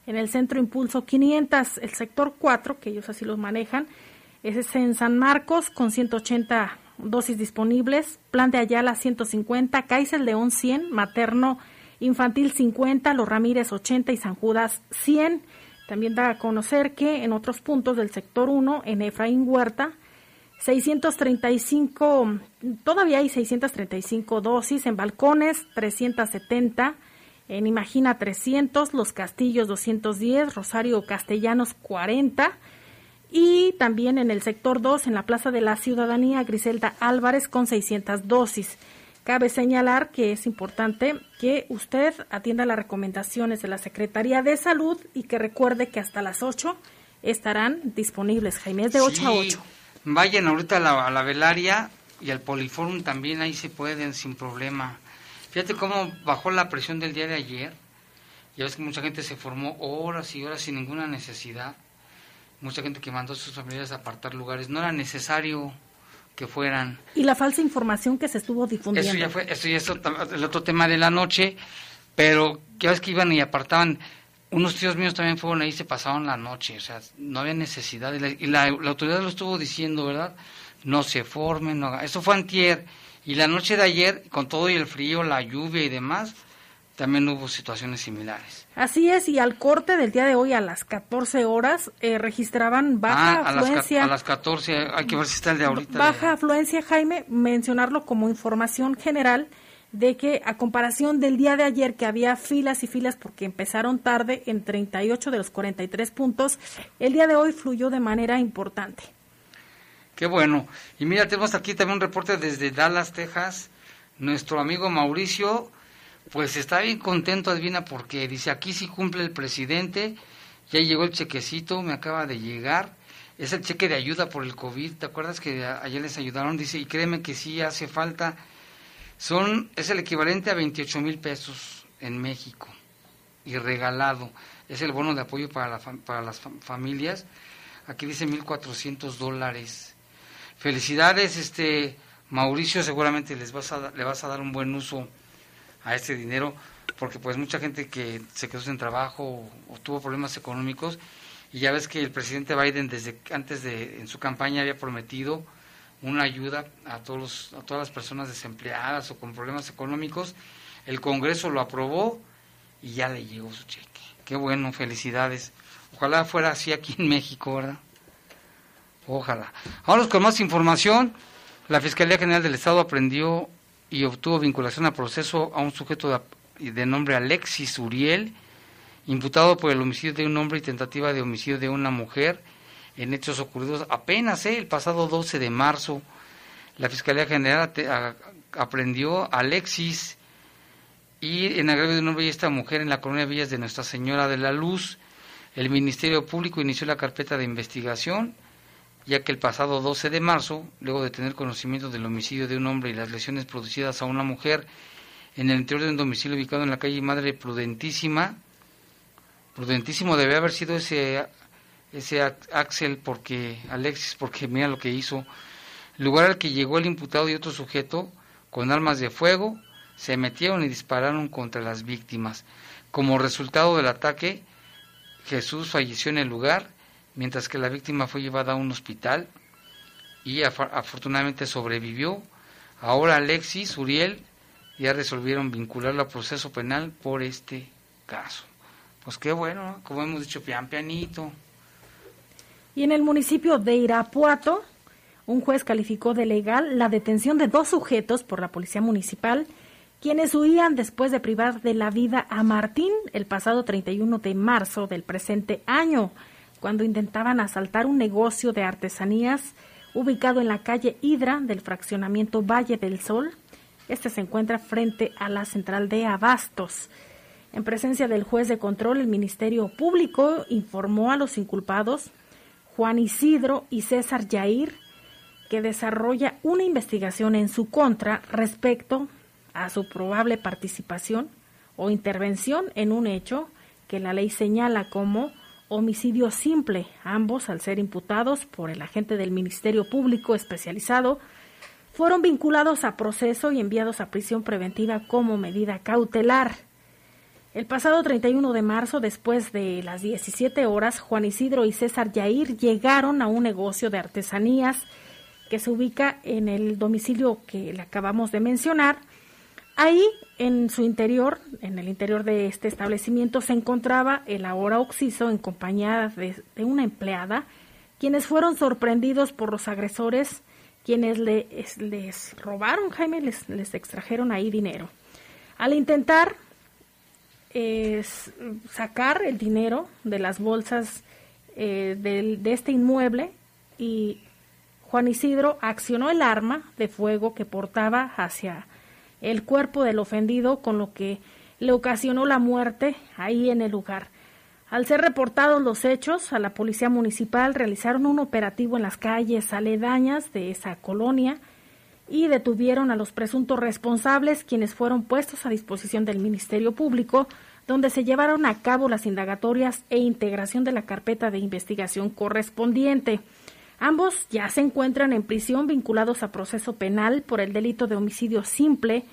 En el Centro Impulso 500. El sector 4, que ellos así los manejan, es en San Marcos con 180 dosis disponibles, Plan de Ayala 150, Kaiser León 100, Materno Infantil 50, Los Ramírez 80 y San Judas 100. También da a conocer que en otros puntos del sector 1, en Efraín Huerta, 635, todavía hay 635 dosis, en Balcones 370, en Imagina 300, Los Castillos 210, Rosario Castellanos 40, y también en el sector 2, en la Plaza de la Ciudadanía, Griselda Álvarez con 600 dosis. Cabe señalar que es importante que usted atienda las recomendaciones de la Secretaría de Salud y que recuerde que hasta las 8 estarán disponibles, Jaime, es de 8 a 8. Vayan ahorita a la, a la velaria y al Poliforum también, ahí se pueden sin problema. Fíjate cómo bajó la presión del día de ayer. Ya ves que mucha gente se formó horas y horas sin ninguna necesidad mucha gente que mandó a sus familiares a apartar lugares. No era necesario que fueran. Y la falsa información que se estuvo difundiendo. Eso ya fue, eso ya es el otro tema de la noche, pero ya ves que iban y apartaban. Unos tíos míos también fueron ahí y se pasaron la noche, o sea, no había necesidad. Y la, autoridad lo estuvo diciendo, ¿verdad? No se formen, no Eso fue antier. Y la noche de ayer, con todo y el frío, la lluvia y demás, también hubo situaciones similares. Así es, y al corte del día de hoy a las 14 horas eh, registraban baja ah, afluencia. a las 14, hay que ver si está el de ahorita. Baja afluencia, Jaime, mencionarlo como información general de que a comparación del día de ayer que había filas y filas porque empezaron tarde en 38 de los 43 puntos, el día de hoy fluyó de manera importante. Qué bueno. Y mira, tenemos aquí también un reporte desde Dallas, Texas. Nuestro amigo Mauricio pues está bien contento, adivina, porque dice, aquí sí cumple el presidente, ya llegó el chequecito, me acaba de llegar, es el cheque de ayuda por el COVID, ¿te acuerdas que ayer les ayudaron? Dice, y créeme que sí hace falta, son, es el equivalente a 28 mil pesos en México, y regalado, es el bono de apoyo para, para las familias, aquí dice 1.400 dólares. Felicidades, este Mauricio, seguramente les vas a, le vas a dar un buen uso a este dinero, porque pues mucha gente que se quedó sin trabajo o, tuvo problemas económicos, y ya ves que el presidente Biden desde antes de en su campaña había prometido una ayuda a todos a todas las personas desempleadas o con problemas económicos. El Congreso lo aprobó y ya le llegó su cheque. Qué bueno, felicidades. Ojalá fuera así aquí en México, ¿verdad? Ojalá. Vamos con más información. La Fiscalía General del Estado aprendió y obtuvo vinculación a proceso a un sujeto de, nombre Alexis Uriel, imputado por el homicidio de un hombre y tentativa de homicidio de una mujer en hechos ocurridos apenas ¿eh? el pasado 12 de marzo. La Fiscalía General aprendió a Alexis y en agravio de un hombre y esta mujer en la colonia Villas de Nuestra Señora de la Luz. El Ministerio Público inició la carpeta de investigación ya que el pasado 12 de marzo, luego de tener conocimiento del homicidio de un hombre y las lesiones producidas a una mujer en el interior de un domicilio ubicado en la calle Madre Prudentísima, Prudentísimo debe haber sido ese, ese Axel, porque, Alexis, porque mira lo que hizo, lugar al que llegó el imputado y otro sujeto con armas de fuego, se metieron y dispararon contra las víctimas. Como resultado del ataque, Jesús falleció en el lugar mientras que la víctima fue llevada a un hospital y afortunadamente sobrevivió. Ahora Alexis, Uriel, ya resolvieron vincularlo a proceso penal por este caso. Pues qué bueno, como hemos dicho, pian pianito, Y en el municipio de Irapuato, un juez calificó de legal la detención de dos sujetos por la policía municipal, quienes huían después de privar de la vida a Martín el pasado 31 de marzo del presente año, cuando intentaban asaltar un negocio de artesanías ubicado en la calle Hidra del fraccionamiento Valle del Sol. Este se encuentra frente a la central de Abastos. En presencia del juez de control, el Ministerio Público informó a los inculpados Juan Isidro y César Yair, que desarrolla una investigación en su contra respecto a su probable participación o intervención en un hecho que la ley señala como homicidio simple, ambos al ser imputados por el agente del Ministerio Público especializado, fueron vinculados a proceso y enviados a prisión preventiva como medida cautelar. El pasado 31 de marzo, después de las 17 horas, Juan Isidro y César Yair llegaron a un negocio de artesanías que se ubica en el domicilio que le acabamos de mencionar. Ahí, en su interior, en el interior de este establecimiento, se encontraba el ahora Oxiso en compañía de, una empleada, quienes fueron sorprendidos por los agresores, quienes les, robaron, Jaime, les, extrajeron ahí dinero. Al intentar sacar el dinero de las bolsas eh, de este inmueble y Juan Isidro accionó el arma de fuego que portaba hacia el cuerpo del ofendido, con lo que le ocasionó la muerte ahí en el lugar. Al ser reportados los hechos, a la policía municipal realizaron un operativo en las calles aledañas de esa colonia y detuvieron a los presuntos responsables, quienes fueron puestos a disposición del Ministerio Público, donde se llevaron a cabo las indagatorias e integración de la carpeta de investigación correspondiente. Ambos ya se encuentran en prisión vinculados a proceso penal por el delito de homicidio simple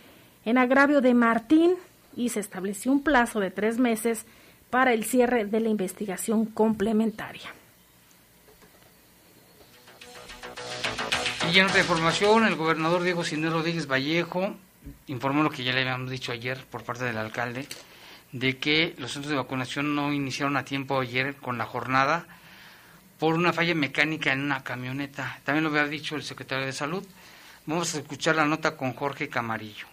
en agravio de Martín y se estableció un plazo de tres meses para el cierre de la investigación complementaria. Y en otra información, el gobernador Diego Sinés Rodríguez Vallejo informó lo que ya le habíamos dicho ayer por parte del alcalde, de que los centros de vacunación no iniciaron a tiempo ayer con la jornada por una falla mecánica en una camioneta. También lo había dicho el secretario de Salud. Vamos a escuchar la nota con Jorge Camarillo.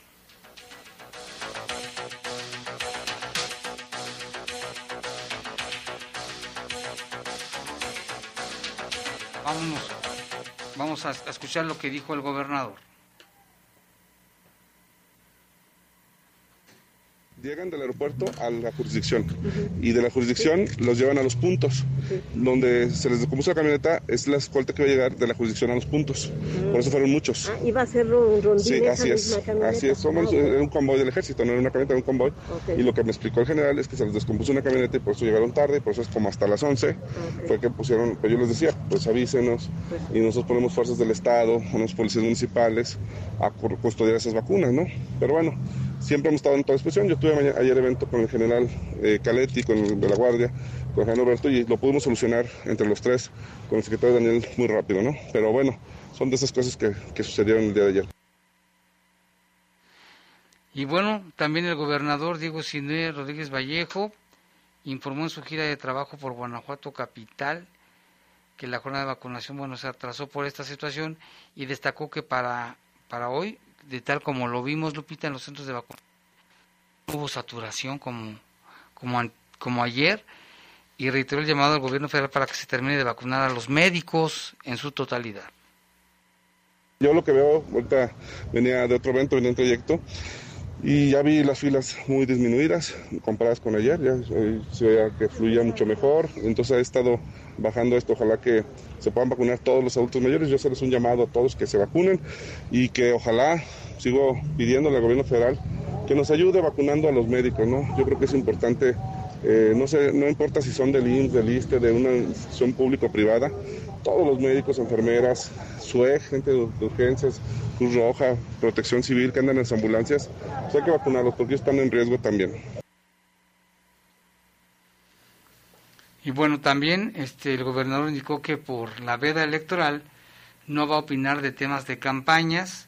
Vámonos Vamos a escuchar lo que dijo el gobernador. Llegan del aeropuerto a la jurisdicción y de la jurisdicción los llevan a los puntos. Donde se les decompuso la camioneta es la escolta que va a llegar de la jurisdicción a los puntos. Por eso fueron muchos. Ah, iba a ser un rondín Sí, así es. Así es. Somos un convoy del ejército, no era una camioneta, era un convoy. Y lo que me explicó el general es que se les descompuso una camioneta y por eso llegaron tarde, y por eso es como hasta las 11. Fue que pusieron, pues yo les decía, pues avísenos pues y nosotros ponemos fuerzas del Estado, unos policías municipales a custodiar esas vacunas, ¿no? Pero bueno siempre hemos estado en toda disposición. Yo tuve ayer evento con el general eh, Caletti, con el de la Guardia, con general Roberto, y lo pudimos solucionar entre los tres, con el secretario Daniel, muy rápido, ¿no? Pero bueno, son de esas cosas que, que sucedieron el día de ayer. Y bueno, también el gobernador Diego Siné Rodríguez Vallejo informó en su gira de trabajo por Guanajuato Capital que la jornada de vacunación bueno se atrasó por esta situación y destacó que para para hoy de tal como lo vimos, Lupita, en los centros de vacunación. Hubo saturación como, como, como ayer y reiteró el llamado al gobierno federal para que se termine de vacunar a los médicos en su totalidad. Yo lo que veo, ahorita venía de otro evento, venía en trayecto, y ya vi las filas muy disminuidas comparadas con ayer, ya se veía que fluía mucho mejor, entonces he estado bajando esto, ojalá que se puedan vacunar todos los adultos mayores, yo hacerles un llamado a todos que se vacunen y que ojalá, sigo pidiéndole al gobierno federal que nos ayude vacunando a los médicos, ¿no? Yo creo que es importante, eh, no sé, no importa si son del IMSS, del ISTE, de una institución pública o privada, todos los médicos, enfermeras, SUEG, gente de, urgencias, Cruz Roja, Protección Civil que andan en las ambulancias, pues hay que vacunarlos porque están en riesgo también. Y bueno, también este, el gobernador indicó que por la veda electoral no va a opinar de temas de campañas,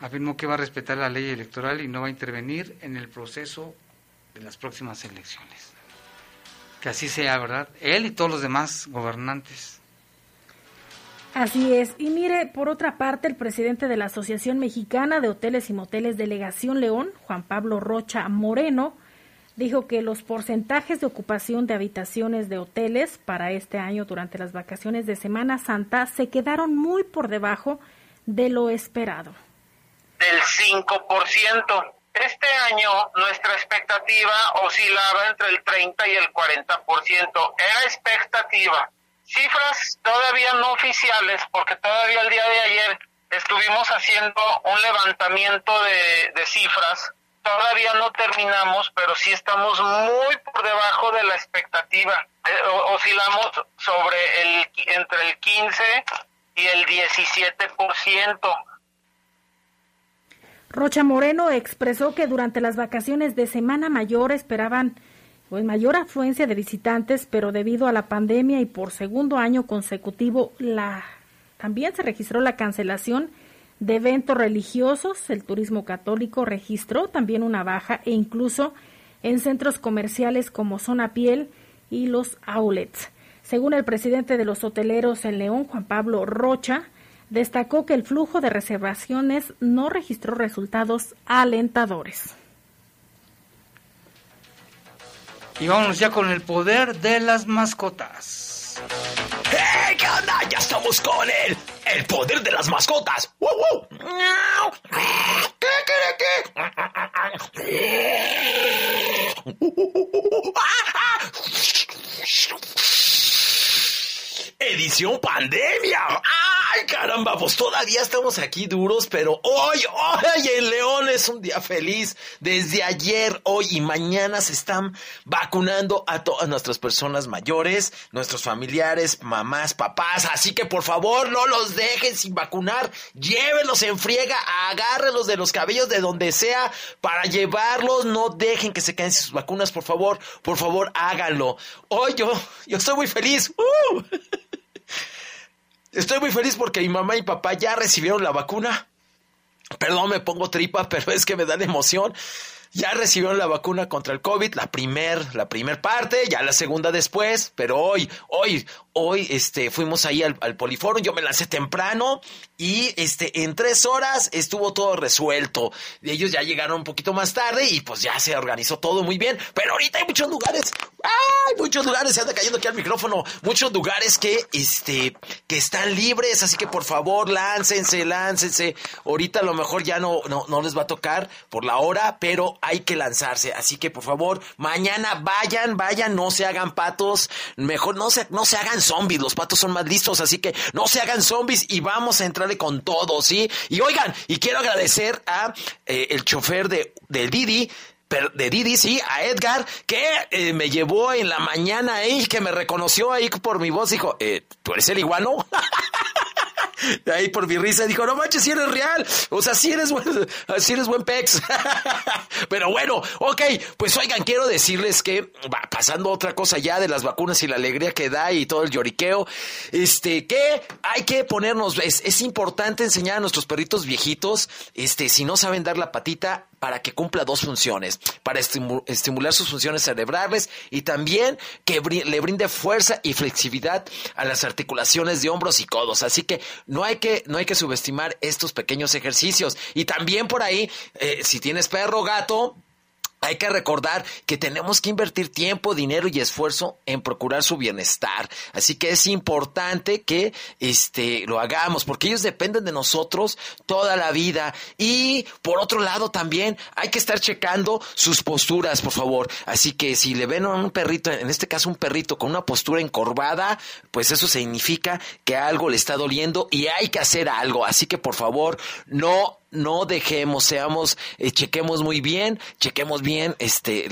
afirmó que va a respetar la ley electoral y no va a intervenir en el proceso de las próximas elecciones. Que así sea, ¿verdad? Él y todos los demás gobernantes. Así es. Y mire, por otra parte, el presidente de la Asociación Mexicana de Hoteles y Moteles Delegación León, Juan Pablo Rocha Moreno, dijo que los porcentajes de ocupación de habitaciones de hoteles para este año durante las vacaciones de Semana Santa se quedaron muy por debajo de lo esperado. Del 5%. Este año nuestra expectativa oscilaba entre el 30 y el 40%. Era expectativa. Cifras todavía no oficiales, porque todavía el día de ayer estuvimos haciendo un levantamiento de, de cifras todavía no terminamos, pero sí estamos muy por debajo de la expectativa. Eh, oscilamos sobre el entre el 15 y el 17%. Rocha Moreno expresó que durante las vacaciones de Semana Mayor esperaban pues mayor afluencia de visitantes, pero debido a la pandemia y por segundo año consecutivo la también se registró la cancelación de eventos religiosos, el turismo católico registró también una baja e incluso en centros comerciales como Zona Piel y los outlets. Según el presidente de los hoteleros en León, Juan Pablo Rocha, destacó que el flujo de reservaciones no registró resultados alentadores. Y vámonos ya con el poder de las mascotas. ¿Qué onda? Ya estamos con él. El poder de las mascotas. ¡Wow, wow! ¿Qué, qué, Edición pandemia. ¡Ay, caramba! Pues todavía estamos aquí duros, pero hoy, hoy en León es un día feliz. Desde ayer, hoy y mañana se están vacunando a todas nuestras personas mayores, nuestros familiares, mamás, papás. Así que por favor, no los dejen sin vacunar. Llévenlos en friega, agárrenlos de los cabellos de donde sea para llevarlos. No dejen que se queden sin sus vacunas, por favor. Por favor, háganlo. Hoy yo, yo estoy muy feliz. ¡Uh! Estoy muy feliz porque mi mamá y papá ya recibieron la vacuna. Perdón, me pongo tripa, pero es que me dan emoción. Ya recibieron la vacuna contra el COVID, la primer, la primer parte, ya la segunda después, pero hoy, hoy, hoy, este, fuimos ahí al, al Poliforum, yo me lancé temprano y, este, en tres horas estuvo todo resuelto. Ellos ya llegaron un poquito más tarde y pues ya se organizó todo muy bien, pero ahorita hay muchos lugares, hay muchos lugares, se anda cayendo aquí al micrófono, muchos lugares que, este, que están libres, así que por favor, láncense, láncense. Ahorita a lo mejor ya no, no, no les va a tocar por la hora, pero hay que lanzarse. Así que por favor, mañana vayan, vayan, no se hagan patos, mejor no se, no se hagan zombies, los patos son más listos, así que no se hagan zombies y vamos a entrarle con todo, ¿sí? Y oigan, y quiero agradecer a eh, el chofer de, de Didi, de Didi, sí, a Edgar, que eh, me llevó en la mañana ahí, que me reconoció ahí por mi voz, dijo, eh, ¿tú eres el iguano? ahí por mi risa dijo, no manches, si eres real, o sea, si eres buen, si eres buen pex. Pero bueno, ok, pues oigan, quiero decirles que, pasando otra cosa ya de las vacunas y la alegría que da y todo el lloriqueo, este, que hay que ponernos, es, es importante enseñar a nuestros perritos viejitos, este, si no saben dar la patita, para que cumpla dos funciones, para estimular sus funciones cerebrales y también que le brinde fuerza y flexibilidad a las articulaciones de hombros y codos. Así que no hay que, no hay que subestimar estos pequeños ejercicios. Y también por ahí, eh, si tienes perro o gato, hay que recordar que tenemos que invertir tiempo, dinero y esfuerzo en procurar su bienestar. Así que es importante que este lo hagamos porque ellos dependen de nosotros toda la vida. Y por otro lado también hay que estar checando sus posturas, por favor. Así que si le ven a un perrito, en este caso un perrito con una postura encorvada, pues eso significa que algo le está doliendo y hay que hacer algo. Así que por favor, no no dejemos, seamos, eh, chequemos muy bien, chequemos bien este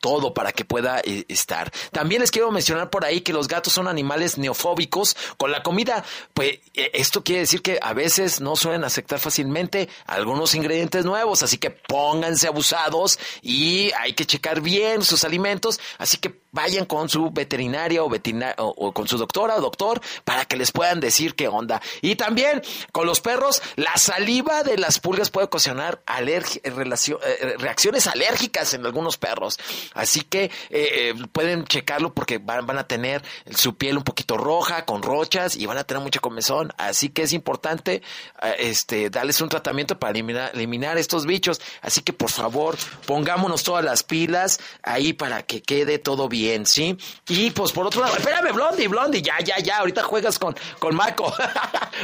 todo para que pueda eh, estar. También les quiero mencionar por ahí que los gatos son animales neofóbicos con la comida. Pues eh, esto quiere decir que a veces no suelen aceptar fácilmente algunos ingredientes nuevos, así que pónganse abusados y hay que checar bien sus alimentos, así que vayan con su veterinaria o, o, con su doctora o doctor para que les puedan decir qué onda. Y también con los perros, la saliva de las pulgas puede ocasionar eh, relacio- eh, reacciones alérgicas en algunos perros. Así que eh, eh, pueden checarlo porque van, a tener su piel un poquito roja, con rochas y van a tener mucha comezón. Así que es importante eh, este, darles un tratamiento para eliminar, eliminar estos bichos. Así que por favor, pongámonos todas las pilas ahí para que quede todo bien, ¿sí? Y pues por otro lado, espérame, Blondie, Blondie, ya, ya, ya, ahorita juegas con, con Mako.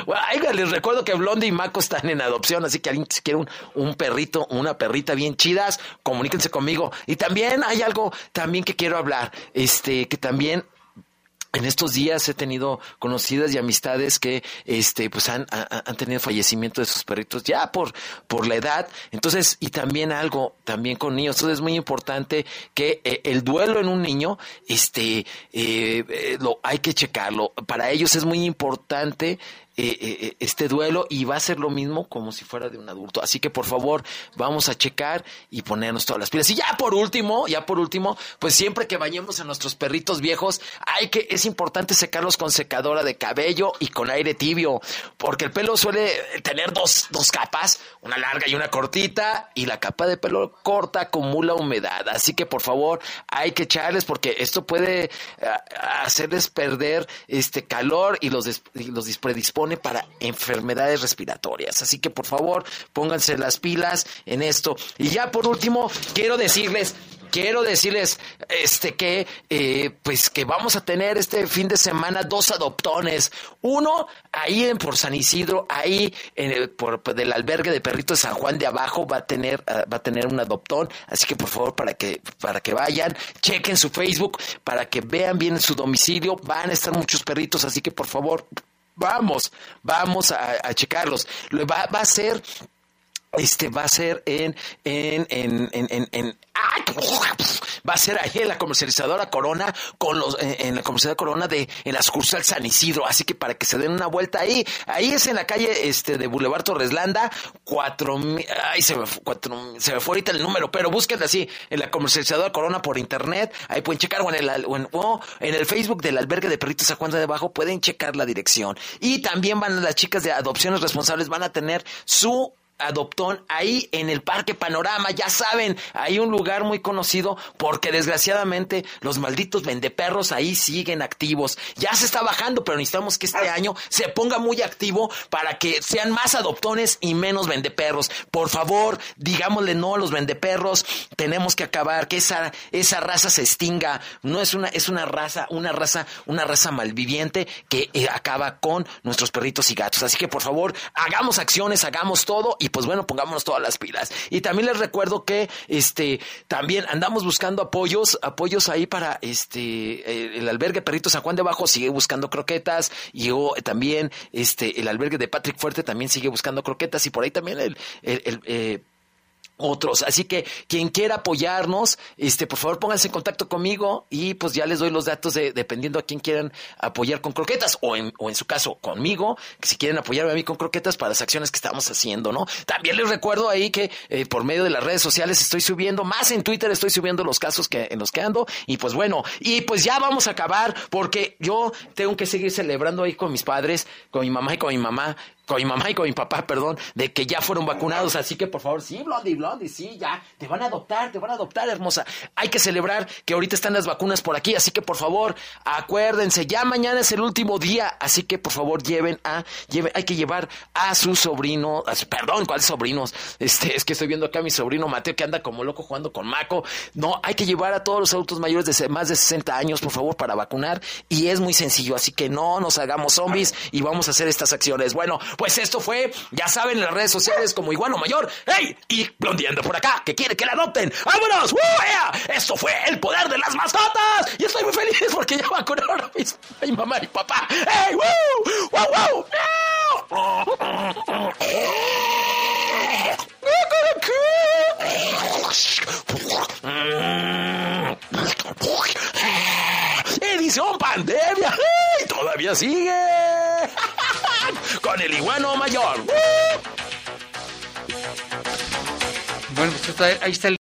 Bueno, les recuerdo que Blondie y Mako están en adopción, así que alguien si quiere un, un perrito, una perrita bien chidas, comuníquense conmigo. Y también hay algo también que quiero hablar, este, que también en estos días he tenido conocidas y amistades que este pues han, ha- han tenido fallecimiento de sus perritos ya por por la edad. Entonces y también algo también con niños. Entonces es muy importante que eh, el duelo en un niño este eh, eh, lo hay que checarlo. Para ellos es muy importante eh, eh, este duelo y va a ser lo mismo como si fuera de un adulto. Así que por favor, vamos a checar y ponernos todas las pilas. Y ya por último, ya por último, pues siempre que bañemos a nuestros perritos viejos, hay que, es importante secarlos con secadora de cabello y con aire tibio, porque el pelo suele tener dos, dos capas, una larga y una cortita, y la capa de pelo corta acumula humedad. Así que por favor, hay que echarles porque esto puede eh, hacerles perder este calor y los, y los dis- para enfermedades respiratorias. Así que por favor, pónganse las pilas en esto. Y ya por último, quiero decirles quiero decirles este que eh, pues que vamos a tener este fin de semana dos adoptones uno ahí en por San Isidro ahí en el por del albergue de perritos de San Juan de abajo va a tener ah, va a tener un adoptón así que por favor para que para que vayan chequen su Facebook para que vean bien su domicilio van a estar muchos perritos así que por favor vamos vamos a, a checarlos. Lo- va, va a ser este va a ser en en en en, en, ¡ay! va a ser ahí en la comercializadora Corona con los en, en la comercializadora Corona de en la sucursal San Isidro. Así que para que se den una vuelta ahí ahí es en la calle este de Boulevard Torreslanda cuatro ay se me, cuatro, se me fue ahorita el número pero búsquenla así en la comercializadora Corona por internet ahí pueden checar o en el o en, el Facebook del albergue de perritos San Juan de abajo pueden checar la dirección. Y también van las chicas de adopciones responsables van a tener su adoptón ahí en el Parque Panorama, ya saben, hay un lugar muy conocido porque desgraciadamente los malditos vendeperros ahí siguen activos. Ya se está bajando, pero necesitamos que este año se ponga muy activo para que sean más adoptones y menos vendeperros. Por favor, digámosle no a los vendeperros, tenemos que acabar que esa esa raza se extinga. No es una es una raza, una raza, una raza malviviente que eh, acaba con nuestros perritos y gatos. Así que por favor, hagamos acciones, hagamos todo y pues bueno, pongámonos todas las pilas. Y también les recuerdo que este también andamos buscando apoyos, apoyos ahí para este eh, el albergue Perritos San Juan de Abajo sigue buscando croquetas y yo, eh, también este el albergue de Patrick Fuerte también sigue buscando croquetas y por ahí también el, el, el, eh, otros. Así que quien quiera apoyarnos, este, por favor pónganse en contacto conmigo y pues ya les doy los datos de dependiendo a quién quieran apoyar con croquetas o en, o en su caso conmigo, que si quieren apoyarme a mí con croquetas para las acciones que estamos haciendo, ¿no? También les recuerdo ahí que eh, por medio de las redes sociales estoy subiendo, más en Twitter estoy subiendo los casos que en los que ando y pues bueno, y pues ya vamos a acabar porque yo tengo que seguir celebrando ahí con mis padres, con mi mamá y con mi mamá con mi mamá y con mi papá, perdón, de que ya fueron vacunados. Así que por favor, sí, Blondie, Blondie, sí, ya, te van a adoptar, te van a adoptar, hermosa. Hay que celebrar que ahorita están las vacunas por aquí, así que por favor, acuérdense, ya mañana es el último día, así que por favor lleven a, lleven, hay que llevar a su sobrino, a su- perdón, ¿cuáles sobrinos? Este, es que estoy viendo acá a mi sobrino Mateo que anda como loco jugando con Maco. No, hay que llevar a todos los adultos mayores de más de 60 años, por favor, para vacunar. Y es muy sencillo, así que no nos hagamos zombies y vamos a hacer estas acciones. Bueno, pues esto fue, ya saben, en las redes sociales como Iguano Mayor. ¡Hey! Y Blondeando por acá, que quiere que la adopten. ¡Vámonos! ¡Uh, yeah! Esto fue el poder de las mascotas. Y estoy muy feliz porque ya vacunaron a mis- mi mamá y papá. ¡Hey! ¡Woo! ¡Wow, wow! Edición pandemia. ¡Ay! Todavía sigue. Con el iguano mayor. Bueno, pues ahí está el